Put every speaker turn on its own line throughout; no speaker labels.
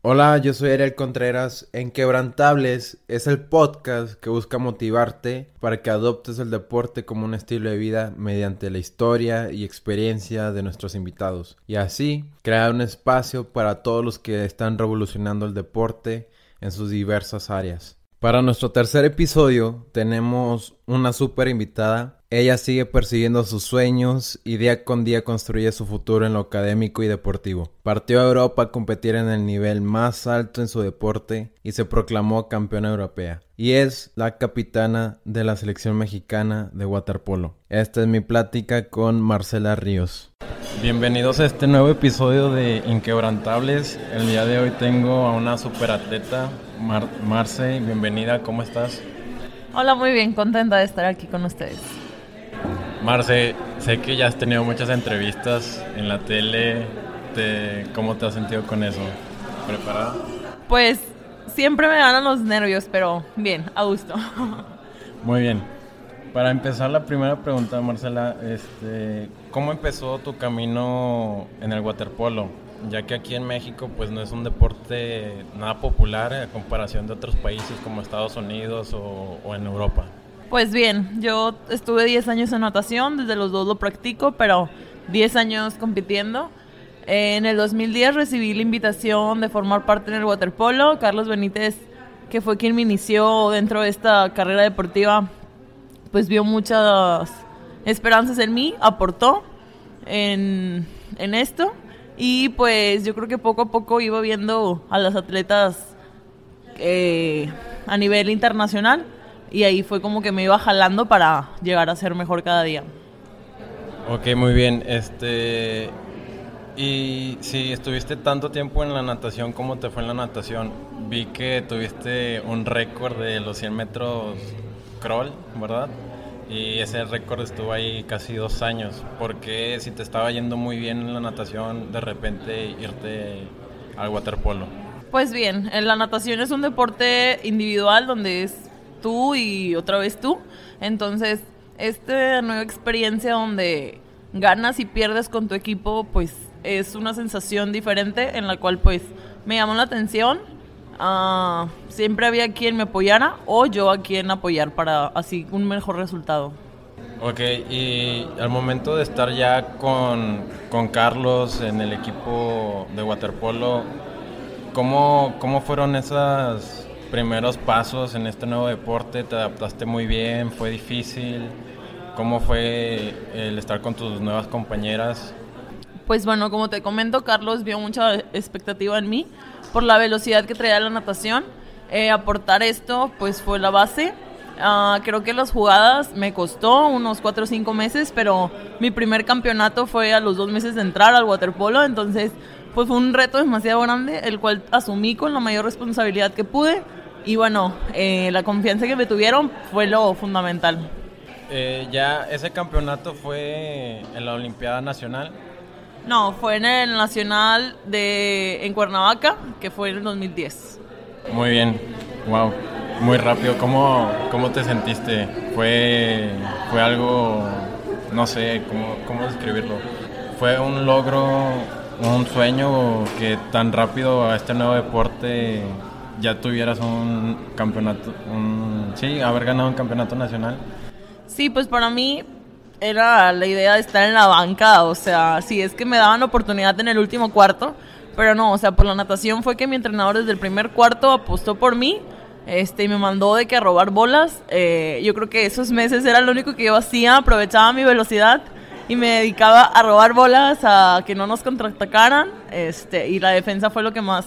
Hola, yo soy Ariel Contreras. En Quebrantables es el podcast que busca motivarte para que adoptes el deporte como un estilo de vida mediante la historia y experiencia de nuestros invitados. Y así crear un espacio para todos los que están revolucionando el deporte en sus diversas áreas. Para nuestro tercer episodio tenemos una super invitada. Ella sigue persiguiendo sus sueños y día con día construye su futuro en lo académico y deportivo. Partió a Europa a competir en el nivel más alto en su deporte y se proclamó campeona europea. Y es la capitana de la selección mexicana de waterpolo. Esta es mi plática con Marcela Ríos. Bienvenidos a este nuevo episodio de Inquebrantables. El día de hoy tengo a una superatleta, Mar Marce. Bienvenida, ¿cómo estás?
Hola, muy bien, contenta de estar aquí con ustedes.
Marce, sé que ya has tenido muchas entrevistas en la tele. ¿Cómo te has sentido con eso? ¿Preparada?
Pues siempre me ganan los nervios, pero bien, a gusto.
Muy bien. Para empezar la primera pregunta, Marcela, este, ¿cómo empezó tu camino en el waterpolo? Ya que aquí en México pues no es un deporte nada popular en comparación de otros países como Estados Unidos o, o en Europa.
Pues bien, yo estuve 10 años en natación, desde los dos lo practico, pero 10 años compitiendo. En el 2010 recibí la invitación de formar parte en el waterpolo. Carlos Benítez, que fue quien me inició dentro de esta carrera deportiva, pues vio muchas esperanzas en mí, aportó en, esto y pues yo creo que poco a poco iba viendo a las atletas eh, a nivel internacional y ahí fue como que me iba jalando para llegar a ser mejor cada día.
Ok, muy bien. Este y si estuviste tanto tiempo en la natación, ¿cómo te fue en la natación? Vi que tuviste un récord de los 100 metros crawl, ¿verdad? Y ese récord estuvo ahí casi dos años. ¿Por qué si te estaba yendo muy bien en la natación, de repente irte al waterpolo?
Pues bien, la natación es un deporte individual donde es tú y otra vez tú. Entonces, esta nueva experiencia donde ganas y pierdes con tu equipo, pues es una sensación diferente en la cual pues me llamó la atención Ah, siempre había quien me apoyara o yo a quien apoyar para así un mejor resultado.
Ok, y al momento de estar ya con, con Carlos en el equipo de waterpolo, ¿cómo, ¿cómo fueron esos primeros pasos en este nuevo deporte? ¿Te adaptaste muy bien? ¿Fue difícil? ¿Cómo fue el estar con tus nuevas compañeras?
Pues bueno, como te comento, Carlos vio mucha expectativa en mí por la velocidad que traía la natación. Eh, aportar esto, pues fue la base. Ah, creo que las jugadas me costó unos 4 o 5 meses, pero mi primer campeonato fue a los dos meses de entrar al waterpolo, entonces pues fue un reto demasiado grande, el cual asumí con la mayor responsabilidad que pude. Y bueno, eh, la confianza que me tuvieron fue lo fundamental.
Eh, ya ese campeonato fue en la Olimpiada Nacional.
No, fue en el Nacional de en Cuernavaca, que fue en el 2010.
Muy bien, wow, muy rápido. ¿Cómo, cómo te sentiste? ¿Fue, fue algo, no sé, cómo, cómo describirlo? ¿Fue un logro, un sueño que tan rápido a este nuevo deporte ya tuvieras un campeonato, un, sí, haber ganado un campeonato nacional?
Sí, pues para mí era la idea de estar en la banca, o sea, si es que me daban oportunidad en el último cuarto, pero no, o sea, por la natación fue que mi entrenador desde el primer cuarto apostó por mí, este, y me mandó de que a robar bolas, eh, yo creo que esos meses era lo único que yo hacía, aprovechaba mi velocidad y me dedicaba a robar bolas, a que no nos contraatacaran, este, y la defensa fue lo que más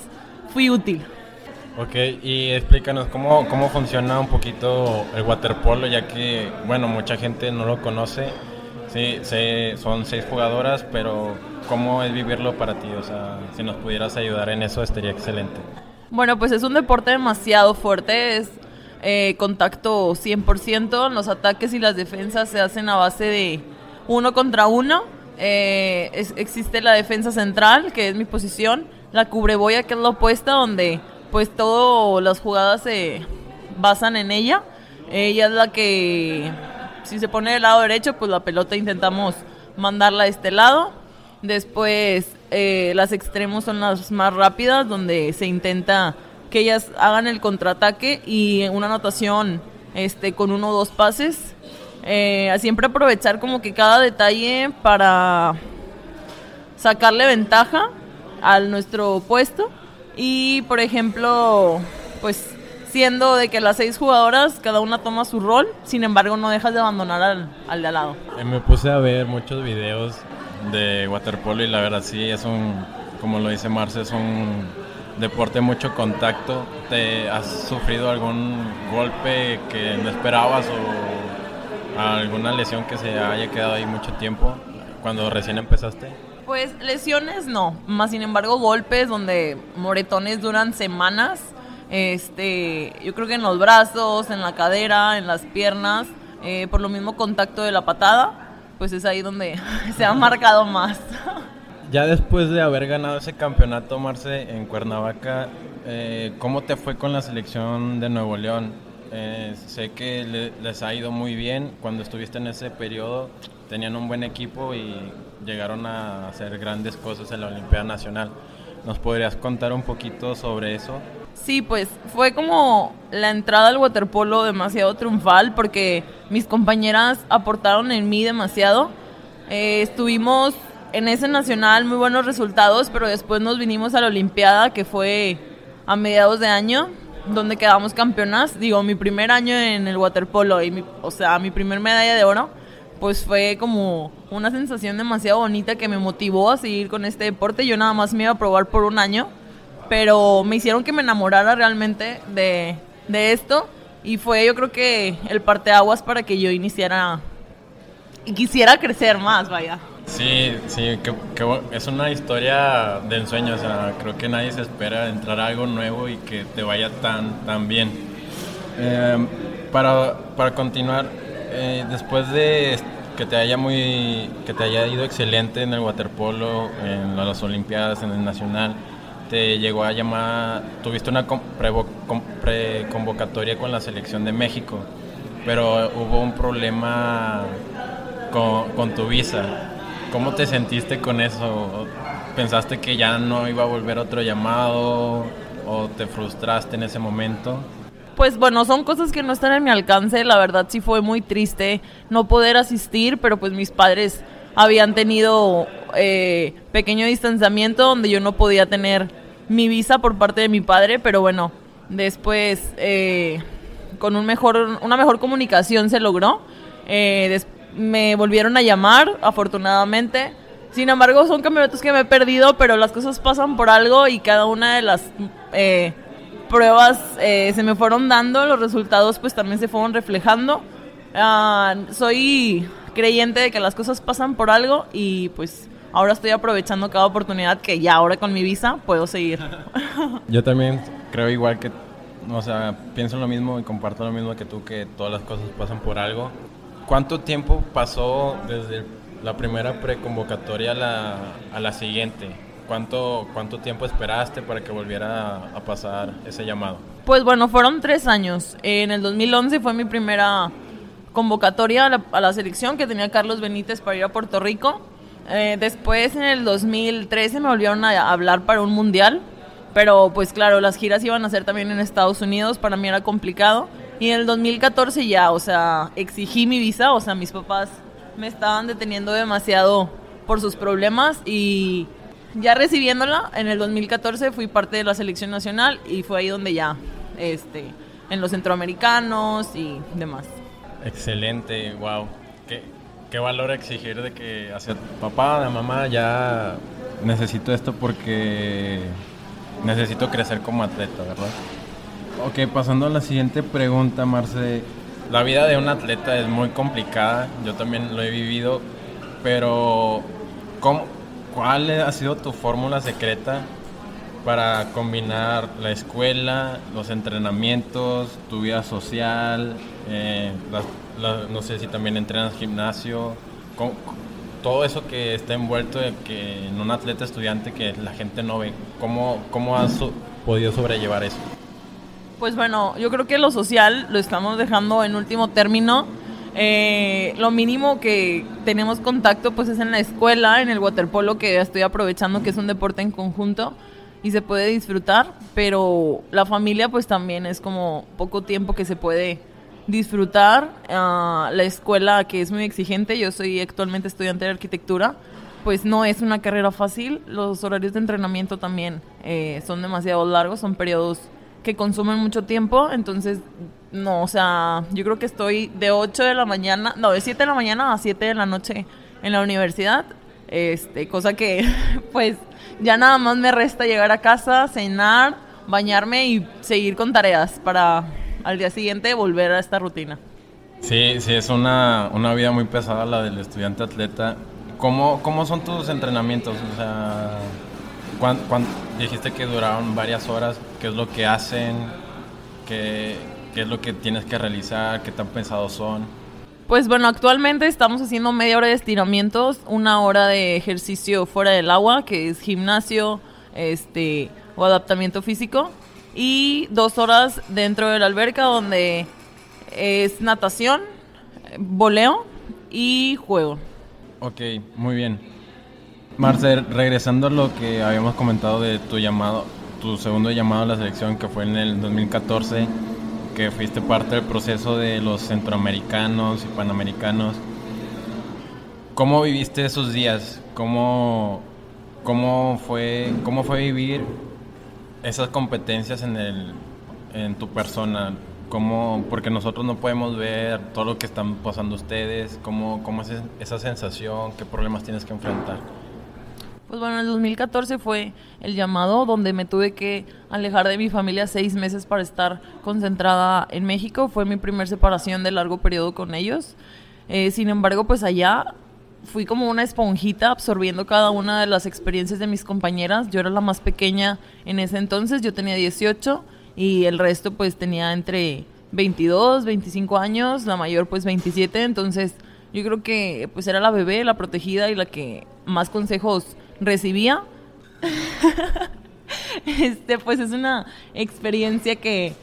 fui útil.
Ok, y explícanos cómo, cómo funciona un poquito el waterpolo, ya que, bueno, mucha gente no lo conoce. Sí, son seis jugadoras, pero ¿cómo es vivirlo para ti? O sea, si nos pudieras ayudar en eso, estaría excelente.
Bueno, pues es un deporte demasiado fuerte, es eh, contacto 100%, los ataques y las defensas se hacen a base de uno contra uno. Eh, existe la defensa central, que es mi posición, la cubreboya, que es la opuesta, donde pues todas las jugadas se basan en ella. Ella es la que, si se pone del lado derecho, pues la pelota intentamos mandarla a este lado. Después, eh, las extremos son las más rápidas, donde se intenta que ellas hagan el contraataque y una anotación este, con uno o dos pases. Eh, siempre aprovechar como que cada detalle para sacarle ventaja a nuestro puesto. Y por ejemplo, pues siendo de que las seis jugadoras, cada una toma su rol, sin embargo no dejas de abandonar al, al de al lado.
Eh, me puse a ver muchos videos de waterpolo y la verdad sí, es un, como lo dice Marce, es un deporte mucho contacto. ¿Te has sufrido algún golpe que no esperabas o alguna lesión que se haya quedado ahí mucho tiempo cuando recién empezaste?
Pues lesiones no, más sin embargo golpes donde moretones duran semanas. Este, yo creo que en los brazos, en la cadera, en las piernas, eh, por lo mismo contacto de la patada, pues es ahí donde se ha marcado más.
Ya después de haber ganado ese campeonato, Marce, en Cuernavaca, eh, ¿cómo te fue con la selección de Nuevo León? Eh, sé que les ha ido muy bien. Cuando estuviste en ese periodo, tenían un buen equipo y llegaron a hacer grandes cosas en la Olimpiada Nacional. ¿Nos podrías contar un poquito sobre eso?
Sí, pues fue como la entrada al waterpolo demasiado triunfal porque mis compañeras aportaron en mí demasiado. Eh, estuvimos en ese nacional muy buenos resultados, pero después nos vinimos a la Olimpiada, que fue a mediados de año, donde quedamos campeonas. Digo, mi primer año en el waterpolo, y o sea, mi primer medalla de oro, pues fue como una sensación demasiado bonita que me motivó a seguir con este deporte. Yo nada más me iba a probar por un año, pero me hicieron que me enamorara realmente de, de esto. Y fue yo creo que el parteaguas para que yo iniciara y quisiera crecer más, vaya.
Sí, sí, que, es una historia de ensueño, o sea, creo que nadie se espera entrar a algo nuevo y que te vaya tan, tan bien. Eh, para, para, continuar, eh, después de que te haya muy que te haya ido excelente en el waterpolo, en las olimpiadas, en el nacional, te llegó a llamar, tuviste una preconvocatoria con la selección de México, pero hubo un problema con, tu visa ¿Cómo te sentiste con eso? ¿Pensaste que ya no iba a volver otro llamado o te frustraste en ese momento?
Pues bueno, son cosas que no están en mi alcance, la verdad sí fue muy triste no poder asistir, pero pues mis padres habían tenido eh, pequeño distanciamiento donde yo no podía tener mi visa por parte de mi padre, pero bueno, después eh, con un mejor, una mejor comunicación se logró. Eh, me volvieron a llamar, afortunadamente. Sin embargo, son campeonatos que me he perdido, pero las cosas pasan por algo y cada una de las eh, pruebas eh, se me fueron dando, los resultados pues también se fueron reflejando. Ah, soy creyente de que las cosas pasan por algo y pues ahora estoy aprovechando cada oportunidad que ya ahora con mi visa puedo seguir.
Yo también creo igual que, o sea, pienso lo mismo y comparto lo mismo que tú, que todas las cosas pasan por algo ¿Cuánto tiempo pasó desde la primera preconvocatoria a la, a la siguiente? ¿Cuánto, ¿Cuánto tiempo esperaste para que volviera a, pasar ese llamado?
Pues bueno, fueron tres años. En el 2011 fue mi primera convocatoria a la, selección que tenía Carlos Benítez para ir a Puerto Rico. Eh, después, en el 2013, me volvieron a hablar para un mundial. Pero pues claro, las giras iban a ser también en Estados Unidos. Para mí era complicado. Y en el 2014 ya, o sea, exigí mi visa, o sea, mis papás me estaban deteniendo demasiado por sus problemas y ya recibiéndola, en el 2014 fui parte de la selección nacional y fue ahí donde ya, este, en los centroamericanos y demás.
Excelente, wow. Qué, valor exigir de que hacia papá, de mamá, ya necesito esto porque necesito crecer como atleta, ¿verdad? Ok, pasando a la siguiente pregunta, Marce. La vida de un atleta es muy complicada, yo también lo he vivido, pero ¿cómo, ¿cuál ha sido tu fórmula secreta para combinar la escuela, los entrenamientos, tu vida social, eh, no sé si también entrenas gimnasio, todo eso que está envuelto que en un atleta estudiante que la gente no ve, ¿cómo, cómo has podido sobrellevar eso?
Pues bueno, yo creo que lo social lo estamos dejando en último término. Eh, lo mínimo que tenemos contacto pues es en la escuela, en el waterpolo que estoy aprovechando que es un deporte en conjunto y se puede disfrutar, pero la familia pues también es como poco tiempo que se puede disfrutar. Ah, la escuela que es muy exigente, yo soy actualmente estudiante de arquitectura, pues no es una carrera fácil, los horarios de entrenamiento también eh, son demasiado largos, son periodos que consumen mucho tiempo, entonces no, o sea, yo creo que estoy de 8 de la mañana, no, de 7 de la mañana a 7 de la noche en la universidad, este, cosa que pues ya nada más me resta llegar a casa, cenar, bañarme y seguir con tareas para al día siguiente volver a esta rutina.
Sí, sí, es una, una vida muy pesada la del estudiante atleta. ¿Cómo, cómo son tus entrenamientos? O sea, dijiste que duraron varias horas. ¿Qué es lo que hacen? ¿Qué, ¿Qué es lo que tienes que realizar? ¿Qué tan pensados son?
Pues bueno, actualmente estamos haciendo media hora de estiramientos, una hora de ejercicio fuera del agua, que es gimnasio este, o adaptamiento físico, y dos horas dentro de la alberca donde es natación, voleo y juego.
Ok, muy bien. Marcel, regresando a lo que habíamos comentado de tu llamado, tu segundo llamado a la selección que fue en el 2014 que fuiste parte del proceso de los centroamericanos y panamericanos. ¿Cómo viviste esos días? ¿Cómo, cómo, fue, cómo fue vivir esas competencias en, el, en tu persona? ¿Cómo, porque nosotros no podemos ver todo lo que están pasando ustedes. ¿Cómo, cómo es esa sensación? ¿Qué problemas tienes que enfrentar?
Pues bueno, el 2014 fue el llamado donde me tuve que alejar de mi familia seis meses para estar concentrada en México. Fue mi primer separación de largo periodo con ellos. Eh, sin embargo, pues allá fui como una esponjita absorbiendo cada una de las experiencias de mis compañeras. Yo era la más pequeña en ese entonces, yo tenía 18 y el resto pues tenía entre 22, 25 años, la mayor pues 27, entonces yo creo que pues era la bebé, la protegida y la que más consejos recibía. este, pues es una experiencia que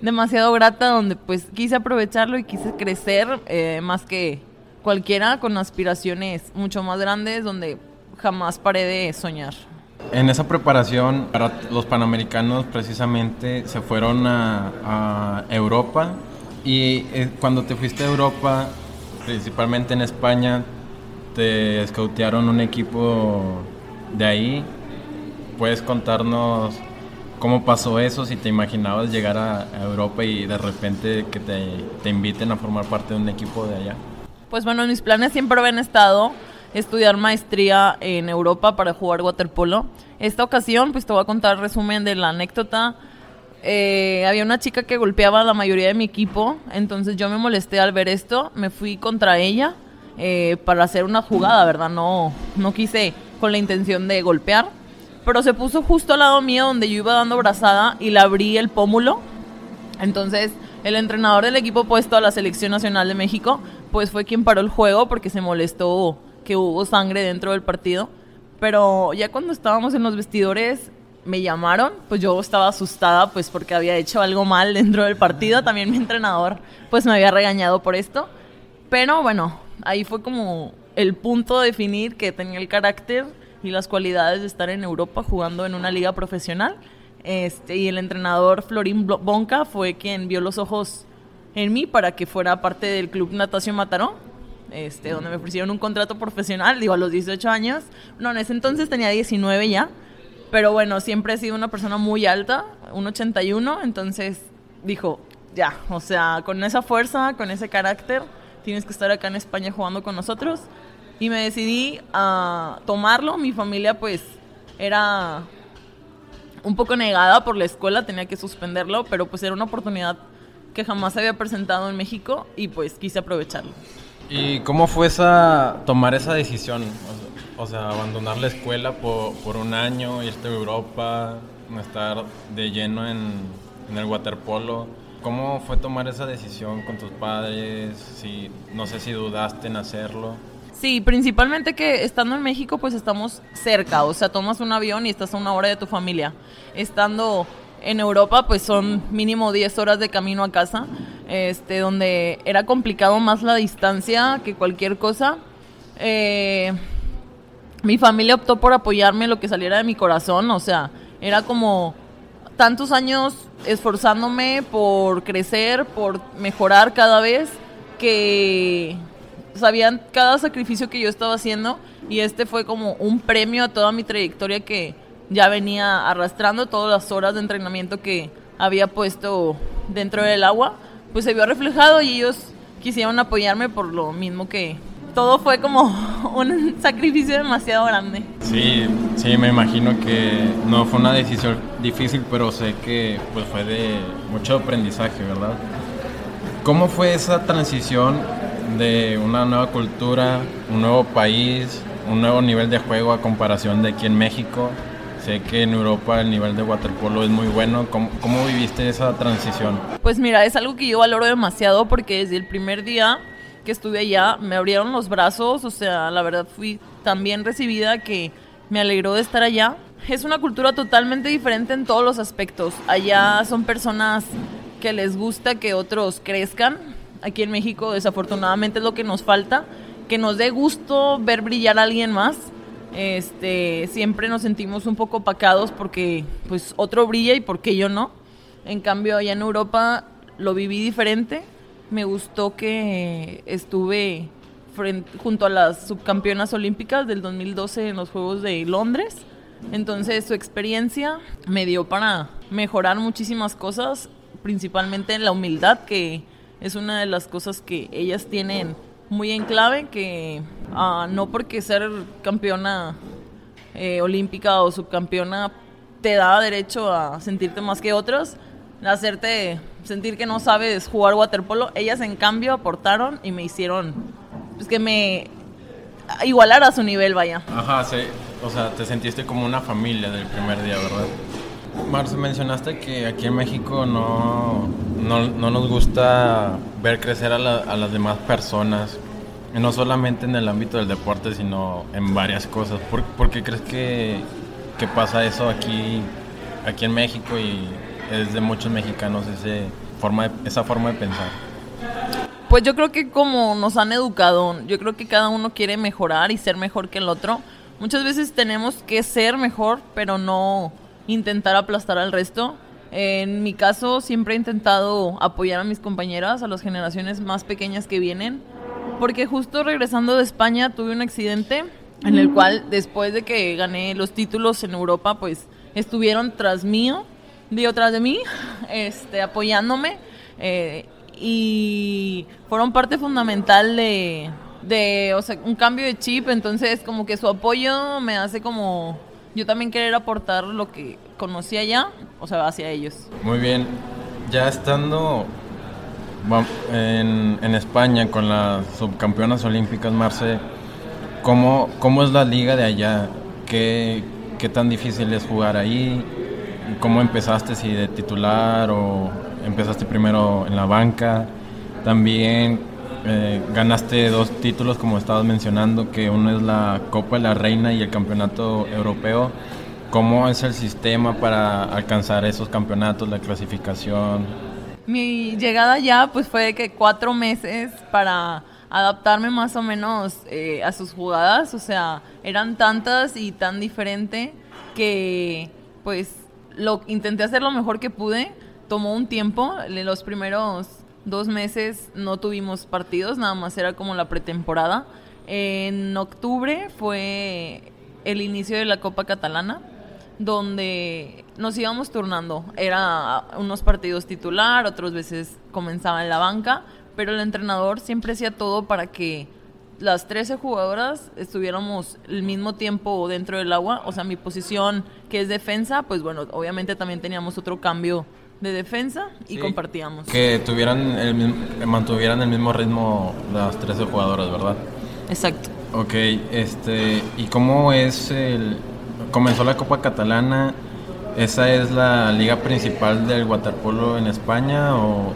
demasiado grata donde pues quise aprovecharlo y quise crecer eh, más que cualquiera con aspiraciones mucho más grandes donde jamás paré de soñar.
En esa preparación para los panamericanos precisamente se fueron a, Europa y eh, cuando te fuiste a Europa, principalmente en España, te escautearon un equipo de ahí, ¿puedes contarnos cómo pasó eso? Si te imaginabas llegar a, Europa y de repente que te, inviten a formar parte de un equipo de allá.
Pues bueno, mis planes siempre habían estado estudiar maestría en Europa para jugar waterpolo. Esta ocasión, pues te voy a contar resumen de la anécdota. Eh, había una chica que golpeaba a la mayoría de mi equipo, entonces yo me molesté al ver esto, me fui contra ella eh, para hacer una jugada, ¿verdad? No, no quise con la intención de golpear, pero se puso justo al lado mío donde yo iba dando brazada y le abrí el pómulo. Entonces, el entrenador del equipo puesto a la Selección Nacional de México, pues fue quien paró el juego porque se molestó que hubo sangre dentro del partido. Pero ya cuando estábamos en los vestidores, me llamaron, pues yo estaba asustada, pues porque había hecho algo mal dentro del partido. También mi entrenador, pues me había regañado por esto. Pero bueno, ahí fue como el punto de definir que tenía el carácter y las cualidades de estar en Europa jugando en una liga profesional. Este, y el entrenador Florín Bonca fue quien vio los ojos en mí para que fuera parte del Club Natación Mataró, este, donde me ofrecieron un contrato profesional, digo, a los 18 años. No, en ese entonces tenía 19 ya, pero bueno, siempre he sido una persona muy alta, un 81, entonces dijo, ya, o sea, con esa fuerza, con ese carácter, tienes que estar acá en España jugando con nosotros y me decidí a tomarlo. Mi familia pues era un poco negada por la escuela, tenía que suspenderlo, pero pues era una oportunidad que jamás había presentado en México y pues quise aprovecharlo.
¿Y cómo fue esa, tomar esa decisión? O sea, abandonar la escuela por, por un año, irte a Europa, estar de lleno en, en el waterpolo. ¿Cómo fue tomar esa decisión con tus padres? Si, no sé si dudaste en hacerlo.
Sí, principalmente que estando en México pues estamos cerca, o sea, tomas un avión y estás a una hora de tu familia. Estando en Europa pues son mínimo 10 horas de camino a casa. este, donde era complicado más la distancia que cualquier cosa. Eh, mi familia optó por apoyarme lo que saliera de mi corazón, o sea, era como tantos años esforzándome por crecer, por mejorar cada vez, que sabían cada sacrificio que yo estaba haciendo y este fue como un premio a toda mi trayectoria que ya venía arrastrando, todas las horas de entrenamiento que había puesto dentro del agua, pues se vio reflejado y ellos quisieron apoyarme por lo mismo que todo fue como un sacrificio demasiado grande.
Sí, sí, me imagino que no fue una decisión difícil, pero sé que pues fue de mucho aprendizaje, ¿verdad? ¿Cómo fue esa transición de una nueva cultura, un nuevo país, un nuevo nivel de juego a comparación de aquí en México? Sé que en Europa el nivel de waterpolo es muy bueno. ¿Cómo, ¿Cómo, viviste esa transición?
Pues mira, es algo que yo valoro demasiado porque desde el primer día que estuve allá me abrieron los brazos, o sea, la verdad fui tan bien recibida que me alegró de estar allá. Es una cultura totalmente diferente en todos los aspectos. Allá son personas que les gusta que otros crezcan. Aquí en México desafortunadamente es lo que nos falta, que nos dé gusto ver brillar a alguien más este, siempre nos sentimos un poco opacados porque pues otro brilla y porque yo no. En cambio, allá en Europa lo viví diferente. Me gustó que estuve junto a las subcampeonas olímpicas del 2012 en los Juegos de Londres. Entonces su experiencia me dio para mejorar muchísimas cosas, principalmente en la humildad, que es una de las cosas que ellas tienen muy en clave que uh, no porque ser campeona eh, olímpica o subcampeona te da derecho a sentirte más que otros, a hacerte sentir que no sabes jugar waterpolo. Ellas en cambio aportaron y me hicieron pues, que me igualara a su nivel, vaya.
Ajá, sí. O sea, te sentiste como una familia del primer día, ¿verdad? Marce, mencionaste que aquí en México no, no, no nos gusta ver crecer a, a, las demás personas, no solamente en el ámbito del deporte, sino en varias cosas. ¿Por, qué crees que, que, pasa eso aquí, aquí en México y es de muchos mexicanos ese forma esa forma de pensar?
Pues yo creo que como nos han educado, yo creo que cada uno quiere mejorar y ser mejor que el otro. Muchas veces tenemos que ser mejor, pero no intentar aplastar al resto. En mi caso, siempre he intentado apoyar a mis compañeras, a las generaciones más pequeñas que vienen, porque justo regresando de España tuve un accidente en el cual después de que gané los títulos en Europa, pues estuvieron tras mío, digo tras de mí, este, apoyándome eh, y fueron parte fundamental de, de, o sea, un cambio de chip, entonces como que su apoyo me hace como yo también querer aportar lo que conocí allá, o sea, hacia ellos.
Muy bien, ya estando en, en España con las subcampeonas olímpicas, Marce, ¿cómo, ¿cómo es la liga de allá? ¿Qué, ¿Qué tan difícil es jugar ahí? ¿Cómo empezaste, si de titular o empezaste primero en la banca? También eh, ganaste dos títulos, como estabas mencionando, que uno es la Copa de la Reina y el Campeonato Europeo. ¿Cómo es el sistema para alcanzar esos campeonatos, la clasificación?
Mi llegada ya pues fue que cuatro meses para adaptarme más o menos eh, a sus jugadas, o sea, eran tantas y tan diferente que pues lo intenté hacer lo mejor que pude, tomó un tiempo, los primeros dos meses no tuvimos partidos, nada más era como la pretemporada. En octubre fue el inicio de la Copa Catalana, donde nos íbamos turnando. Era unos partidos titular, otras veces comenzaba en la banca, pero el entrenador siempre hacía todo para que las 13 jugadoras estuviéramos el mismo tiempo dentro del agua. O sea, mi posición que es defensa, pues bueno, obviamente también teníamos otro cambio de defensa y compartíamos.
Que tuvieran el, mantuvieran el mismo ritmo las 13 jugadoras, ¿verdad?
Exacto.
Ok, este, ¿y cómo es el... Comenzó la Copa Catalana, ¿esa es la liga principal del waterpolo en España o,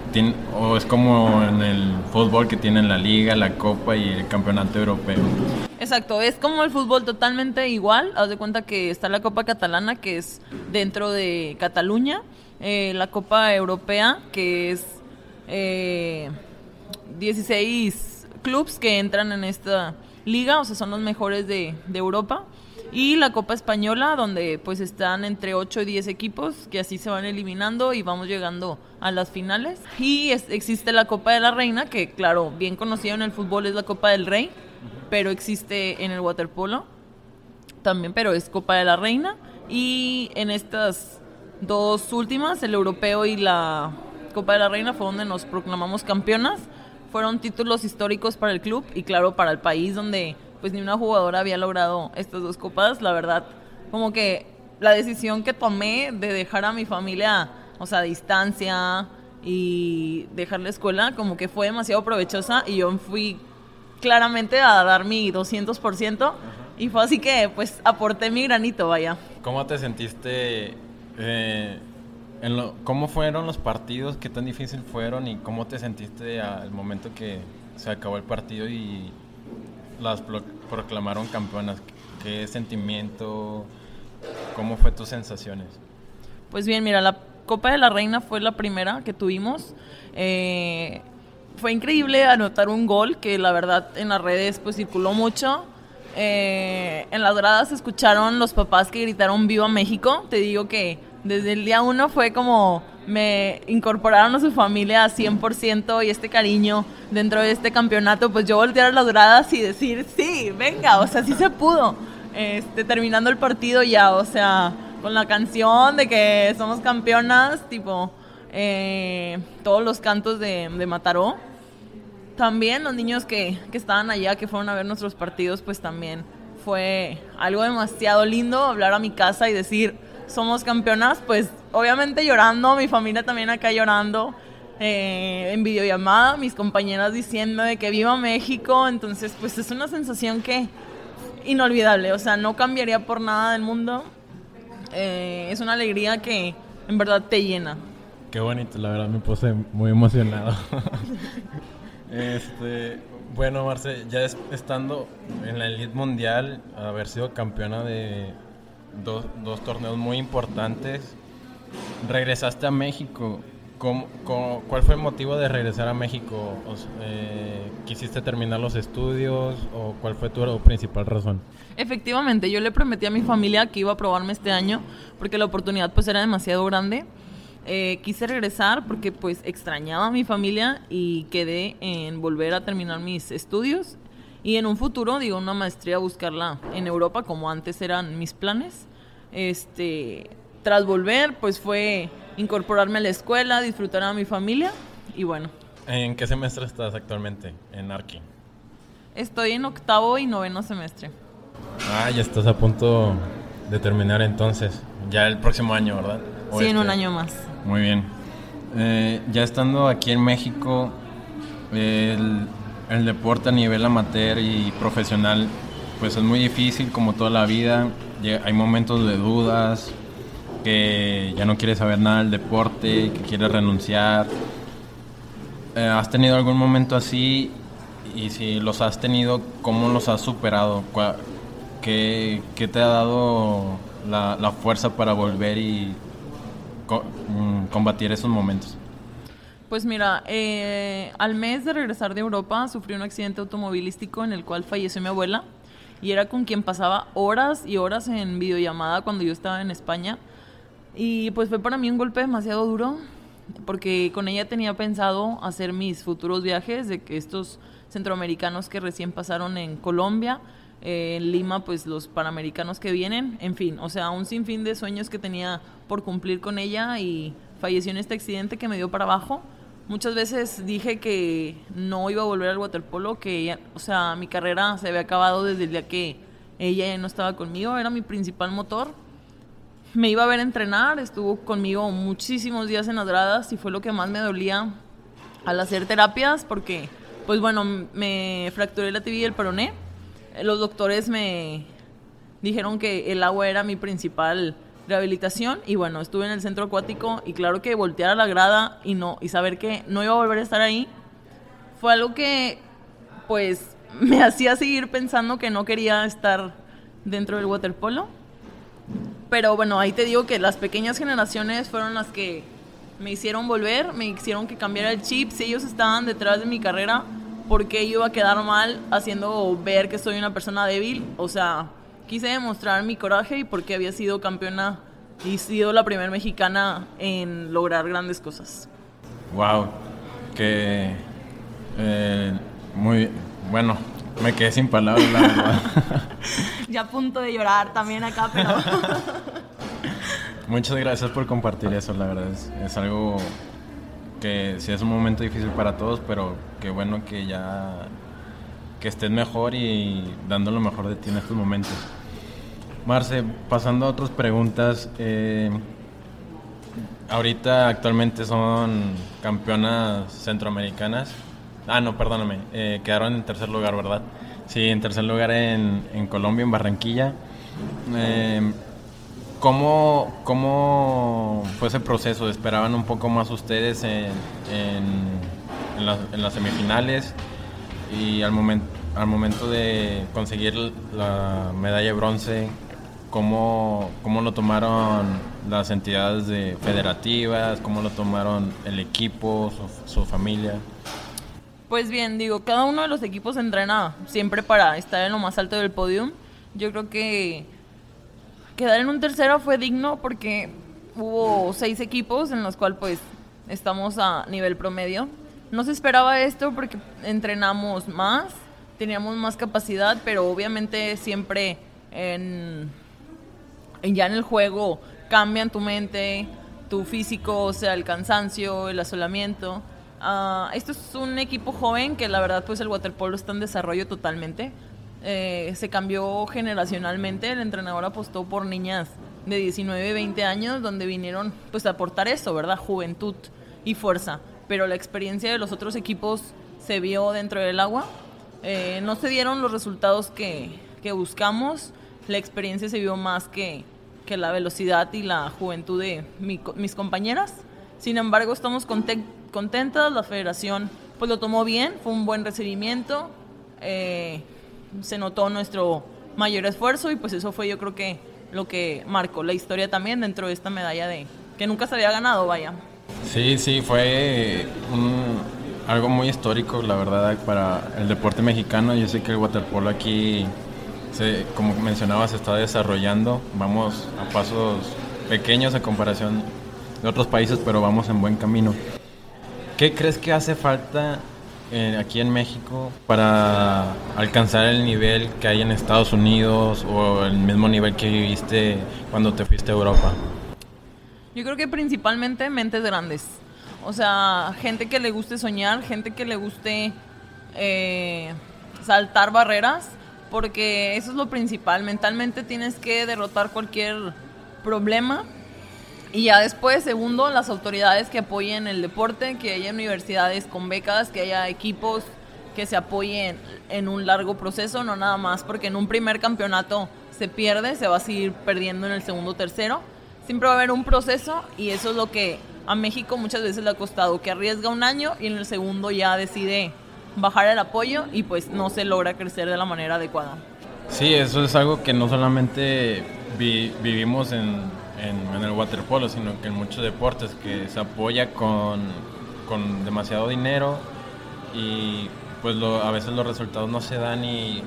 o es como en el fútbol que tienen la liga, la Copa y el Campeonato Europeo?
Exacto, es como el fútbol totalmente igual, haz de cuenta que está la Copa Catalana que es dentro de Cataluña, eh, la Copa Europea, que es eh, 16 clubs que entran en esta liga, o sea, son los mejores de, de Europa. Y la Copa Española, donde pues están entre 8 y 10 equipos, que así se van eliminando y vamos llegando a las finales. Y existe la Copa de la Reina, que claro, bien conocido en el fútbol es la Copa del Rey, pero existe en el waterpolo también, pero es Copa de la Reina. Y en estas dos últimas, el europeo y la Copa de la Reina, fue donde nos proclamamos campeonas. Fueron títulos históricos para el club y claro, para el país donde pues ni una jugadora había logrado estas dos copas. La verdad, como que la decisión que tomé de dejar a mi familia, o sea, a distancia y dejar la escuela, como que fue demasiado provechosa y yo fui claramente a dar mi 200%. Y fue así que, pues, aporté mi granito, vaya.
¿Cómo te sentiste? Eh, en lo, ¿Cómo fueron los partidos? ¿Qué tan difícil fueron? ¿Y cómo te sentiste al momento que se acabó el partido y las proclamaron campeonas? ¿Qué sentimiento? ¿Cómo fue tus sensaciones?
Pues bien, mira, la Copa de la Reina fue la primera que tuvimos. Eh, fue increíble anotar un gol que la verdad en las redes pues circuló mucho. Eh, en las gradas escucharon los papás que gritaron Viva México. Te digo que desde el día uno fue como me incorporaron a su familia a 100% y este cariño dentro de este campeonato, pues yo voltear a las gradas y decir, sí, venga, o sea, sí se pudo. Este, terminando el partido ya, o sea, con la canción de que somos campeonas, tipo, eh, todos los cantos de, de Mataró. También los niños que, que estaban allá, que fueron a ver nuestros partidos, pues también fue algo demasiado lindo hablar a mi casa y decir, somos campeonas, pues obviamente llorando, mi familia también acá llorando. Eh, en videollamada, mis compañeras diciendo de que viva México, entonces pues es una sensación que inolvidable, o sea, no cambiaría por nada del mundo, eh, es una alegría que en verdad te llena.
Qué bonito, la verdad me puse muy emocionado. este, bueno, Marce, ya estando en la elite mundial, haber sido campeona de dos, dos torneos muy importantes. Regresaste a México. ¿Cómo, cuál fue el motivo de regresar a México? Eh, ¿Quisiste terminar los estudios o cuál fue tu principal razón?
Efectivamente, yo le prometí a mi familia que iba a probarme este año porque la oportunidad pues era demasiado grande. Eh, quise regresar porque pues extrañaba a mi familia y quedé en volver a terminar mis estudios y en un futuro, digo, una maestría buscarla en Europa, como antes eran mis planes. Este, tras volver, pues fue incorporarme a la escuela, disfrutar a mi familia y bueno.
¿En qué semestre estás actualmente en Arqui?
Estoy en octavo y noveno semestre.
Ah, ya estás a punto de terminar entonces. Ya el próximo año, ¿verdad?
sí, en un este. año más.
Muy bien. Eh, ya estando aquí en México, el, deporte a nivel amateur y profesional, pues es muy difícil como toda la vida. Hay momentos de dudas, que ya no quieres saber nada del deporte, que quieres renunciar. Eh, ¿Has tenido algún momento así? Y si los has tenido, ¿cómo los has superado? ¿Qué, qué te ha dado la, la, fuerza para volver y mm, combatir esos momentos?
Pues mira, eh, al mes de regresar de Europa sufrí un accidente automovilístico en el cual falleció mi abuela y era con quien pasaba horas y horas en videollamada cuando yo estaba en España. Y pues fue para mí un golpe demasiado duro porque con ella tenía pensado hacer mis futuros viajes de que estos centroamericanos que recién pasaron en Colombia, eh, en Lima, pues los panamericanos que vienen, en fin, o sea, un sinfín de sueños que tenía por cumplir con ella y falleció en este accidente que me dio para abajo. Muchas veces dije que no iba a volver al waterpolo, que o sea, mi carrera se había acabado desde el día que ella no estaba conmigo, era mi principal motor. Me iba a ver entrenar, estuvo conmigo muchísimos días en las gradas y fue lo que más me dolía al hacer terapias porque, pues bueno, me fracturé la tibia y el peroné. Los doctores me dijeron que el agua era mi principal rehabilitación y bueno, estuve en el centro acuático y claro que voltear a la grada y no y saber que no iba a volver a estar ahí fue algo que pues me hacía seguir pensando que no quería estar dentro del waterpolo. Pero bueno, ahí te digo que las pequeñas generaciones fueron las que me hicieron volver, me hicieron que cambiara el chip. Si ellos estaban detrás de mi carrera, ¿por qué iba a quedar mal haciendo ver que soy una persona débil? O sea, quise demostrar mi coraje y por qué había sido campeona y sido la primera mexicana en lograr grandes cosas.
Wow, que eh, muy bueno, me quedé sin palabras, la verdad.
ya a punto de llorar también acá, pero...
Muchas gracias por compartir eso, la verdad. Es, algo que sí es un momento difícil para todos, pero qué bueno que ya que estés mejor y dando lo mejor de ti en estos momentos. Marce, pasando a otras preguntas, eh, ahorita actualmente son campeonas centroamericanas. Ah, no, perdóname, eh, quedaron en tercer lugar, ¿verdad? Sí, en tercer lugar en, Colombia, en Barranquilla. Eh, ¿Cómo, ¿Cómo fue ese proceso? ¿Esperaban un poco más ustedes en, en, las, semifinales? Y al, momento al momento de conseguir la medalla de bronce, ¿cómo, ¿cómo lo tomaron las entidades de federativas? ¿Cómo lo tomaron el equipo, su, su familia?
Pues bien, digo, cada uno de los equipos entrena siempre para estar en lo más alto del podium. Yo creo que quedar en un tercero fue digno porque hubo seis equipos en los cuales pues estamos a nivel promedio. No se esperaba esto porque entrenamos más, teníamos más capacidad, pero obviamente siempre en, ya en el juego cambian tu mente, tu físico, o sea, el cansancio, el asolamiento. Uh, esto es un equipo joven que la verdad pues el waterpolo está en desarrollo totalmente. Eh, se cambió generacionalmente, el entrenador apostó por niñas de 19, 20 años, donde vinieron pues a aportar eso, ¿verdad? Juventud y fuerza. Pero la experiencia de los otros equipos se vio dentro del agua. Eh, no se dieron los resultados que, que, buscamos. La experiencia se vio más que, que la velocidad y la juventud de mis compañeras. Sin embargo, estamos contentas. La federación pues lo tomó bien, fue un buen recibimiento. Eh, se notó nuestro mayor esfuerzo y pues eso fue yo creo que lo que marcó la historia también dentro de esta medalla de que nunca se había ganado, vaya.
Sí, sí, fue algo muy histórico, la verdad, para el deporte mexicano. Yo sé que el waterpolo aquí, como mencionaba, se está desarrollando. Vamos a pasos pequeños a comparación de otros países, pero vamos en buen camino. ¿Qué crees que hace falta aquí en México para alcanzar el nivel que hay en Estados Unidos o el mismo nivel que viviste cuando te fuiste a Europa?
Yo creo que principalmente mentes grandes. O sea, gente que le guste soñar, gente que le guste eh, saltar barreras, porque eso es lo principal. Mentalmente tienes que derrotar cualquier problema y ya después, segundo, las autoridades que apoyen el deporte, que haya universidades con becas, que haya equipos que se apoyen en un largo proceso, no nada más porque en un primer campeonato se pierde, se va a seguir perdiendo en el segundo tercero. Siempre va a haber un proceso y eso es lo que a México muchas veces le ha costado, que arriesga un año y en el segundo ya decide bajar el apoyo y pues no se logra crecer de la manera adecuada.
Sí, eso es algo que no solamente vivimos en en, el waterpolo, sino que en muchos deportes que se apoya con, con demasiado dinero y pues a veces los resultados no se dan y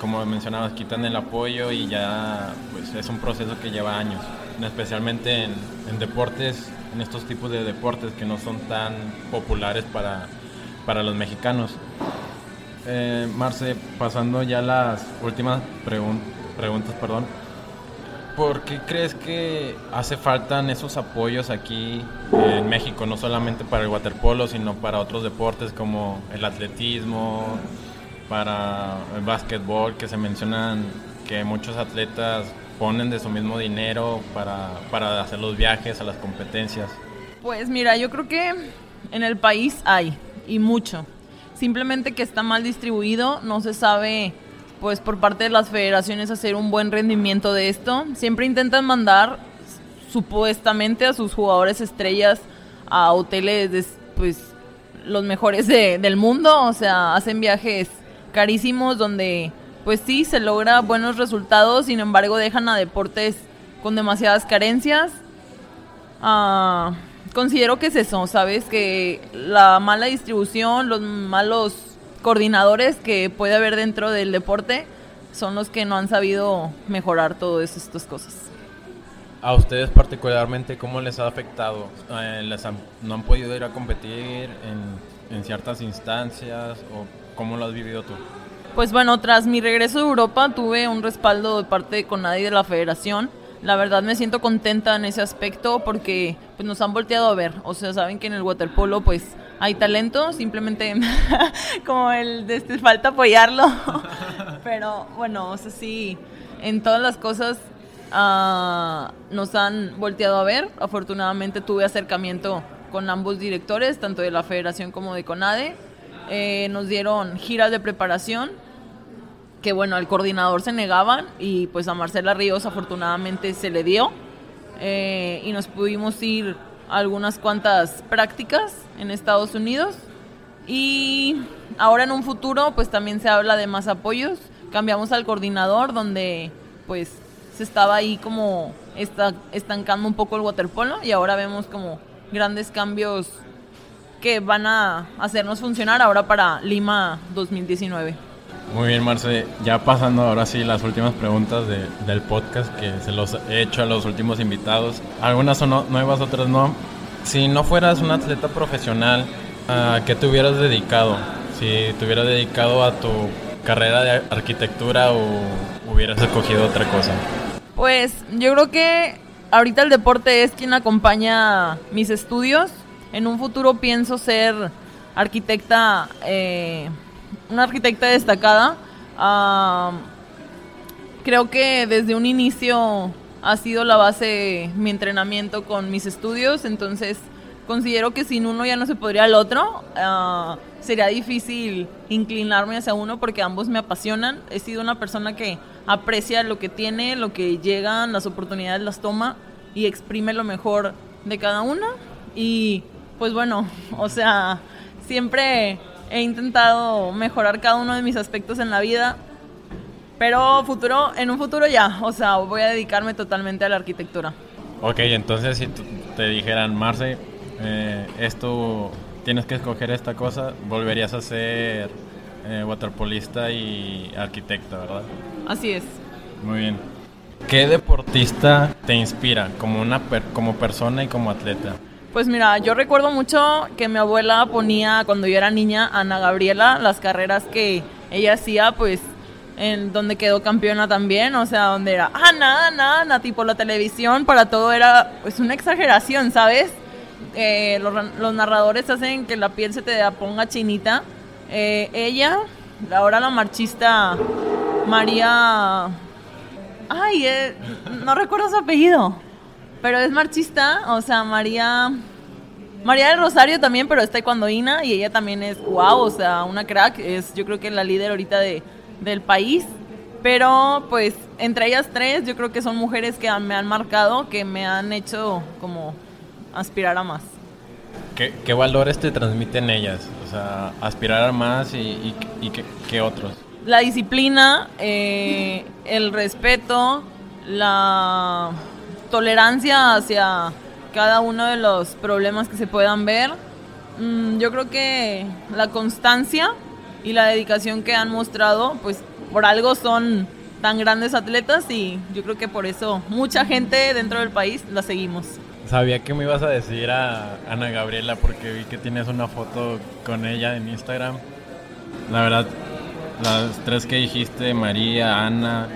como mencionabas quitan el apoyo y ya pues es un proceso que lleva años, especialmente en, deportes, en estos tipos de deportes que no son tan populares para, para los mexicanos. Eh, Marce, pasando ya las últimas preguntas, perdón. ¿Por qué crees que hace falta esos apoyos aquí en México, no solamente para el waterpolo, sino para otros deportes como el atletismo, para el básquetbol, que se mencionan que muchos atletas ponen de su mismo dinero para, para hacer los viajes a las competencias?
Pues mira, yo creo que en el país hay, y mucho. Simplemente que está mal distribuido, no se sabe pues por parte de las federaciones hacer un buen rendimiento de esto. Siempre intentan mandar supuestamente a sus jugadores estrellas a hoteles pues los mejores del mundo, o sea, hacen viajes carísimos donde pues sí se logra buenos resultados, sin embargo dejan a deportes con demasiadas carencias. ah, considero que es eso, ¿sabes? Que la mala distribución, los malos coordinadores que puede haber dentro del deporte son los que no han sabido mejorar todas estas cosas.
A ustedes particularmente, ¿cómo les ha afectado? Eh, les han- ¿No han podido ir a competir en, en ciertas instancias? ¿O cómo lo has vivido tú?
Pues bueno, tras mi regreso de Europa tuve un respaldo de parte de CONADI de la federación. La verdad me siento contenta en ese aspecto porque pues, nos han volteado a ver. O sea, saben que en el waterpolo pues hay talento, simplemente como el de este, falta apoyarlo. Pero bueno, o sea, sí, en todas las cosas ah, nos han volteado a ver. Afortunadamente tuve acercamiento con ambos directores, tanto de la federación como de CONADE. Eh, nos dieron giras de preparación que bueno, al coordinador se negaban y pues a Marcela Ríos afortunadamente se le dio eh, y nos pudimos ir a algunas cuantas prácticas en Estados Unidos. Y ahora en un futuro pues también se habla de más apoyos, cambiamos al coordinador donde pues se estaba ahí como esta- estancando un poco el waterpolo y ahora vemos como grandes cambios que van a hacernos funcionar ahora para Lima 2019.
Muy bien, Marce. Ya pasando ahora sí las últimas preguntas de- del podcast que se los he hecho a los últimos invitados. Algunas son no- nuevas, otras no. Si no fueras un atleta profesional, ¿a qué te hubieras dedicado? Si te hubieras dedicado a tu carrera de arquitectura o hubieras escogido otra cosa.
Pues yo creo que ahorita el deporte es quien acompaña mis estudios. En un futuro pienso ser arquitecta, eh, una arquitecta destacada. Ah, creo que desde un inicio ha sido la base mi entrenamiento con mis estudios, entonces considero que sin uno ya no se podría el otro. Ah, sería difícil inclinarme hacia uno porque ambos me apasionan. He sido una persona que aprecia lo que tiene, lo que llegan, las oportunidades las toma y exprime lo mejor de cada una. Y pues bueno, o sea, siempre he intentado mejorar cada uno de mis aspectos en la vida. Pero futuro, en un futuro ya, o sea, voy a dedicarme totalmente a la arquitectura.
Ok, entonces si te dijeran, Marce, eh, esto, tienes que escoger esta cosa, volverías a ser eh, waterpolista y arquitecta, ¿verdad?
Así es.
Muy bien. ¿Qué deportista te inspira como, una per- como persona y como atleta?
Pues mira, yo recuerdo mucho que mi abuela ponía cuando yo era niña Ana Gabriela las carreras que ella hacía, pues en donde quedó campeona también, o sea, donde era Ana, Ana, Ana, tipo la televisión, para todo era pues una exageración, ¿sabes? Eh, los, los narradores hacen que la piel se te ponga chinita. Eh, ella, ahora la marchista María... Ay, eh, no recuerdo su apellido. Pero es marchista, o sea, María. María del Rosario también, pero es taekwondoína y ella también es wow, o sea, una crack. Es yo creo que la líder ahorita de, del país. Pero pues entre ellas tres, yo creo que son mujeres que me han marcado, que me han hecho como aspirar a más.
¿Qué, qué valores te transmiten ellas? O sea, aspirar a más y, y, y qué, qué otros.
La disciplina, eh, el respeto, la tolerancia hacia cada uno de los problemas que se puedan ver. Mm, yo creo que la constancia y la dedicación que han mostrado, pues por algo son tan grandes atletas y yo creo que por eso mucha gente dentro del país la seguimos.
Sabía que me ibas a decir a Ana Gabriela porque vi que tienes una foto con ella en Instagram. La verdad, las tres que dijiste, María, Ana,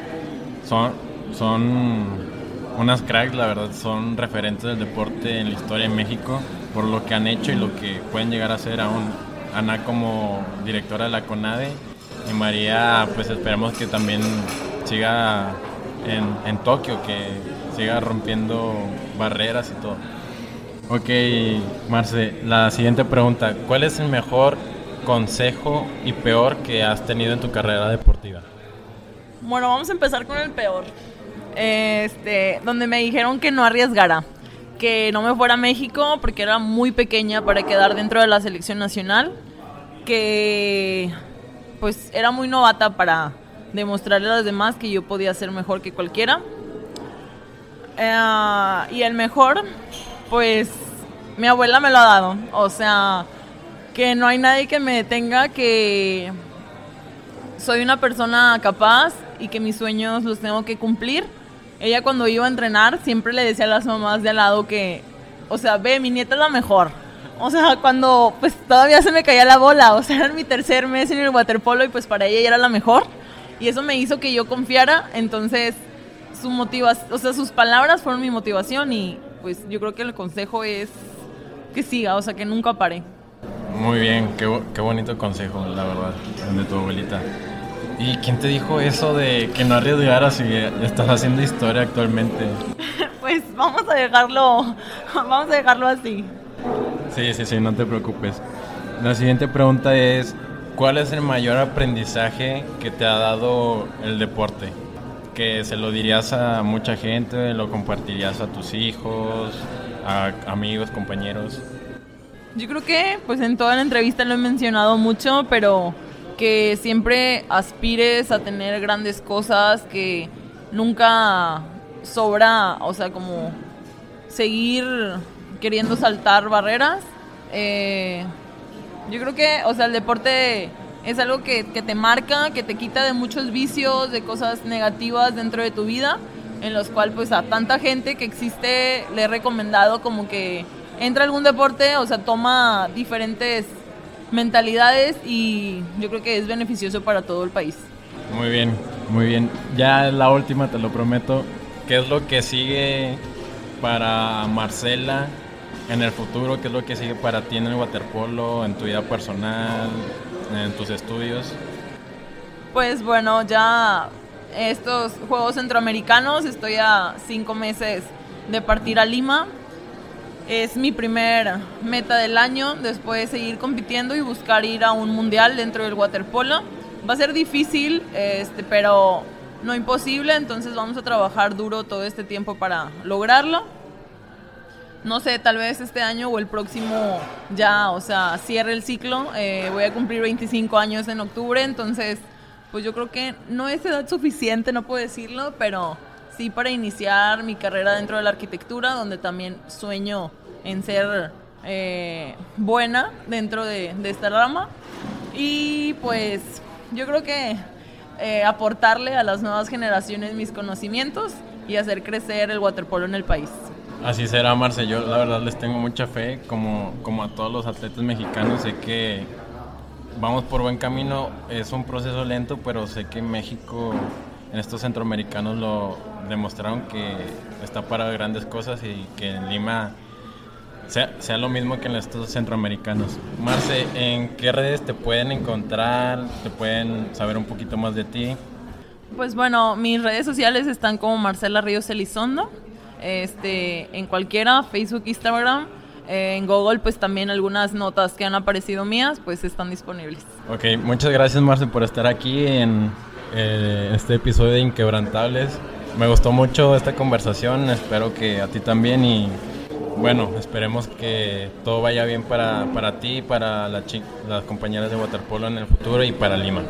son, son unas cracks, la verdad, son referentes del deporte en la historia de México por lo que han hecho y lo que pueden llegar a ser aún. Ana como directora de la CONADE y María, pues esperamos que también siga en, en Tokio, que siga rompiendo barreras y todo. Ok, Marce, la siguiente pregunta. ¿Cuál es el mejor consejo y peor que has tenido en tu carrera deportiva?
Bueno, vamos a empezar con el peor. Este, donde me dijeron que no arriesgara, que no me fuera a México porque era muy pequeña para quedar dentro de la selección nacional, que pues era muy novata para demostrarle a los demás que yo podía ser mejor que cualquiera. Eh, y el mejor, pues mi abuela me lo ha dado. O sea, que no hay nadie que me detenga, que soy una persona capaz y que mis sueños los tengo que cumplir. Ella cuando iba a entrenar siempre le decía a las mamás de al lado que, o sea, ve, mi nieta es la mejor. O sea, cuando pues todavía se me caía la bola, o sea, era mi tercer mes en el waterpolo y pues para ella era la mejor. Y eso me hizo que yo confiara, entonces su motivación, o sea, sus palabras fueron mi motivación y pues yo creo que el consejo es que siga, o sea, que nunca pare.
Muy bien, qué, qué bonito consejo, la verdad, de tu abuelita. ¿Y quién te dijo eso de que no arriesgaras si estás haciendo historia actualmente?
pues vamos a dejarlo, vamos a dejarlo así.
Sí, sí, sí, no te preocupes. La siguiente pregunta es, ¿cuál es el mayor aprendizaje que te ha dado el deporte? Que se lo dirías a mucha gente, lo compartirías a tus hijos, a amigos, compañeros.
Yo creo que pues en toda la entrevista lo he mencionado mucho, pero que siempre aspires a tener grandes cosas, que nunca sobra, o sea, como seguir queriendo saltar barreras. Eh, yo creo que, o sea, el deporte es algo que, que, te marca, que te quita de muchos vicios, de cosas negativas dentro de tu vida, en los cuales pues a tanta gente que existe le he recomendado como que entra algún deporte, o sea, toma diferentes mentalidades y yo creo que es beneficioso para todo el país.
Muy bien, muy bien. Ya la última, te lo prometo. ¿Qué es lo que sigue para Marcela en el futuro? ¿Qué es lo que sigue para ti en el waterpolo, en tu vida personal, en tus estudios?
Pues bueno, ya estos Juegos Centroamericanos, estoy a cinco meses de partir a Lima es mi primer meta del año, después seguir compitiendo y buscar ir a un mundial dentro del waterpolo. Va a ser difícil, este, pero no imposible, entonces vamos a trabajar duro todo este tiempo para lograrlo. No sé, tal vez este año o el próximo ya, o sea, cierre el ciclo. Eh, voy a cumplir 25 años en octubre, entonces, pues yo creo que no es edad suficiente, no puedo decirlo, pero sí para iniciar mi carrera dentro de la arquitectura, donde también sueño en ser eh, buena dentro de, esta rama. Y pues yo creo que eh, aportarle a las nuevas generaciones mis conocimientos y hacer crecer el waterpolo en el país.
Así será, Marce. Yo la verdad les tengo mucha fe, como, como a todos los atletas mexicanos. Sé que vamos por buen camino. Es un proceso lento, pero sé que México en estos centroamericanos lo demostraron que está para grandes cosas y que en Lima sea, sea lo mismo que en estos centroamericanos. Marce, ¿en qué redes te pueden encontrar? ¿Te pueden saber un poquito más de ti?
Pues bueno, mis redes sociales están como Marcela Ríos Elizondo. Este, en cualquiera, Facebook, Instagram. Eh, en Google, pues también algunas notas que han aparecido mías, pues están disponibles.
Ok, muchas gracias Marce por estar aquí en eh, este episodio de Inquebrantables. Me gustó mucho esta conversación, espero que a ti también y bueno, esperemos que todo vaya bien para, para ti, para las compañeras de waterpolo en el futuro y para Lima.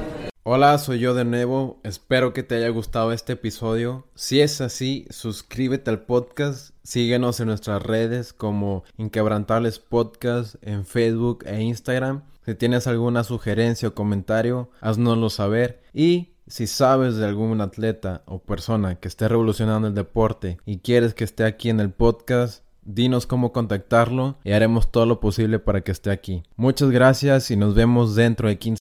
Hola, soy yo de nuevo. Espero que te haya gustado este episodio. Si es así, suscríbete al podcast. Síguenos en nuestras redes como Inquebrantables Podcast en Facebook e Instagram. Si tienes alguna sugerencia o comentario, haznoslo saber. Y si sabes de algún atleta o persona que esté revolucionando el deporte y quieres que esté aquí en el podcast, dinos cómo contactarlo y haremos todo lo posible para que esté aquí. Muchas gracias y nos vemos dentro de 15